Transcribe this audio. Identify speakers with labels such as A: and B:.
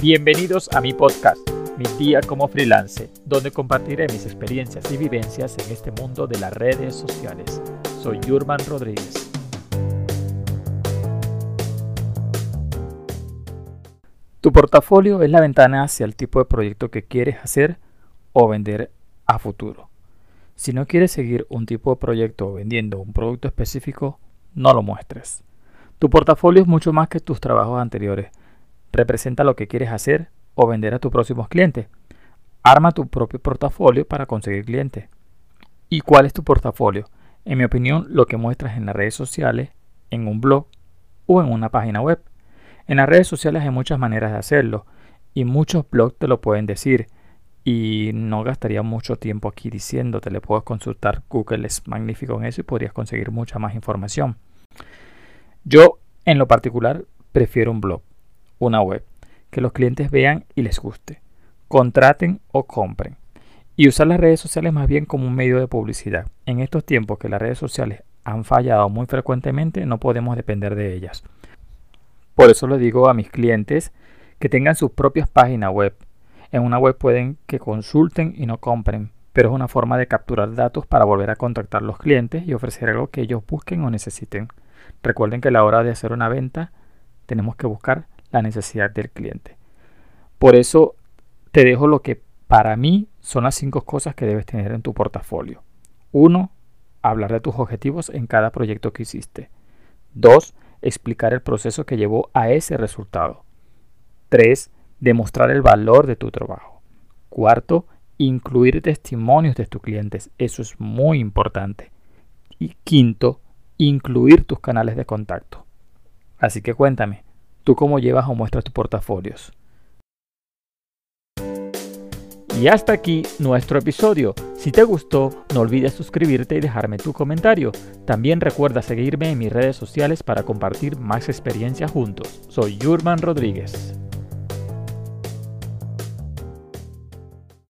A: Bienvenidos a mi podcast, Mi Día como Freelance, donde compartiré mis experiencias y vivencias en este mundo de las redes sociales. Soy Yurman Rodríguez. Tu portafolio es la ventana hacia el tipo de proyecto que quieres hacer o vender a futuro. Si no quieres seguir un tipo de proyecto vendiendo un producto específico, no lo muestres. Tu portafolio es mucho más que tus trabajos anteriores representa lo que quieres hacer o vender a tus próximos clientes. Arma tu propio portafolio para conseguir clientes. ¿Y cuál es tu portafolio? En mi opinión, lo que muestras en las redes sociales, en un blog o en una página web. En las redes sociales hay muchas maneras de hacerlo y muchos blogs te lo pueden decir y no gastaría mucho tiempo aquí diciéndote, le puedes consultar, Google es magnífico en eso y podrías conseguir mucha más información. Yo en lo particular prefiero un blog una web, que los clientes vean y les guste, contraten o compren. Y usar las redes sociales más bien como un medio de publicidad. En estos tiempos que las redes sociales han fallado muy frecuentemente, no podemos depender de ellas. Por eso le digo a mis clientes que tengan sus propias páginas web. En una web pueden que consulten y no compren, pero es una forma de capturar datos para volver a contactar a los clientes y ofrecer algo que ellos busquen o necesiten. Recuerden que a la hora de hacer una venta tenemos que buscar la necesidad del cliente. Por eso te dejo lo que para mí son las cinco cosas que debes tener en tu portafolio. 1. Hablar de tus objetivos en cada proyecto que hiciste. 2. Explicar el proceso que llevó a ese resultado. 3. Demostrar el valor de tu trabajo. Cuarto, incluir testimonios de tus clientes. Eso es muy importante. Y quinto, incluir tus canales de contacto. Así que cuéntame, ¿Tú cómo llevas o muestras tus portafolios? Y hasta aquí nuestro episodio. Si te gustó, no olvides suscribirte y dejarme tu comentario. También recuerda seguirme en mis redes sociales para compartir más experiencias juntos. Soy Yurman Rodríguez.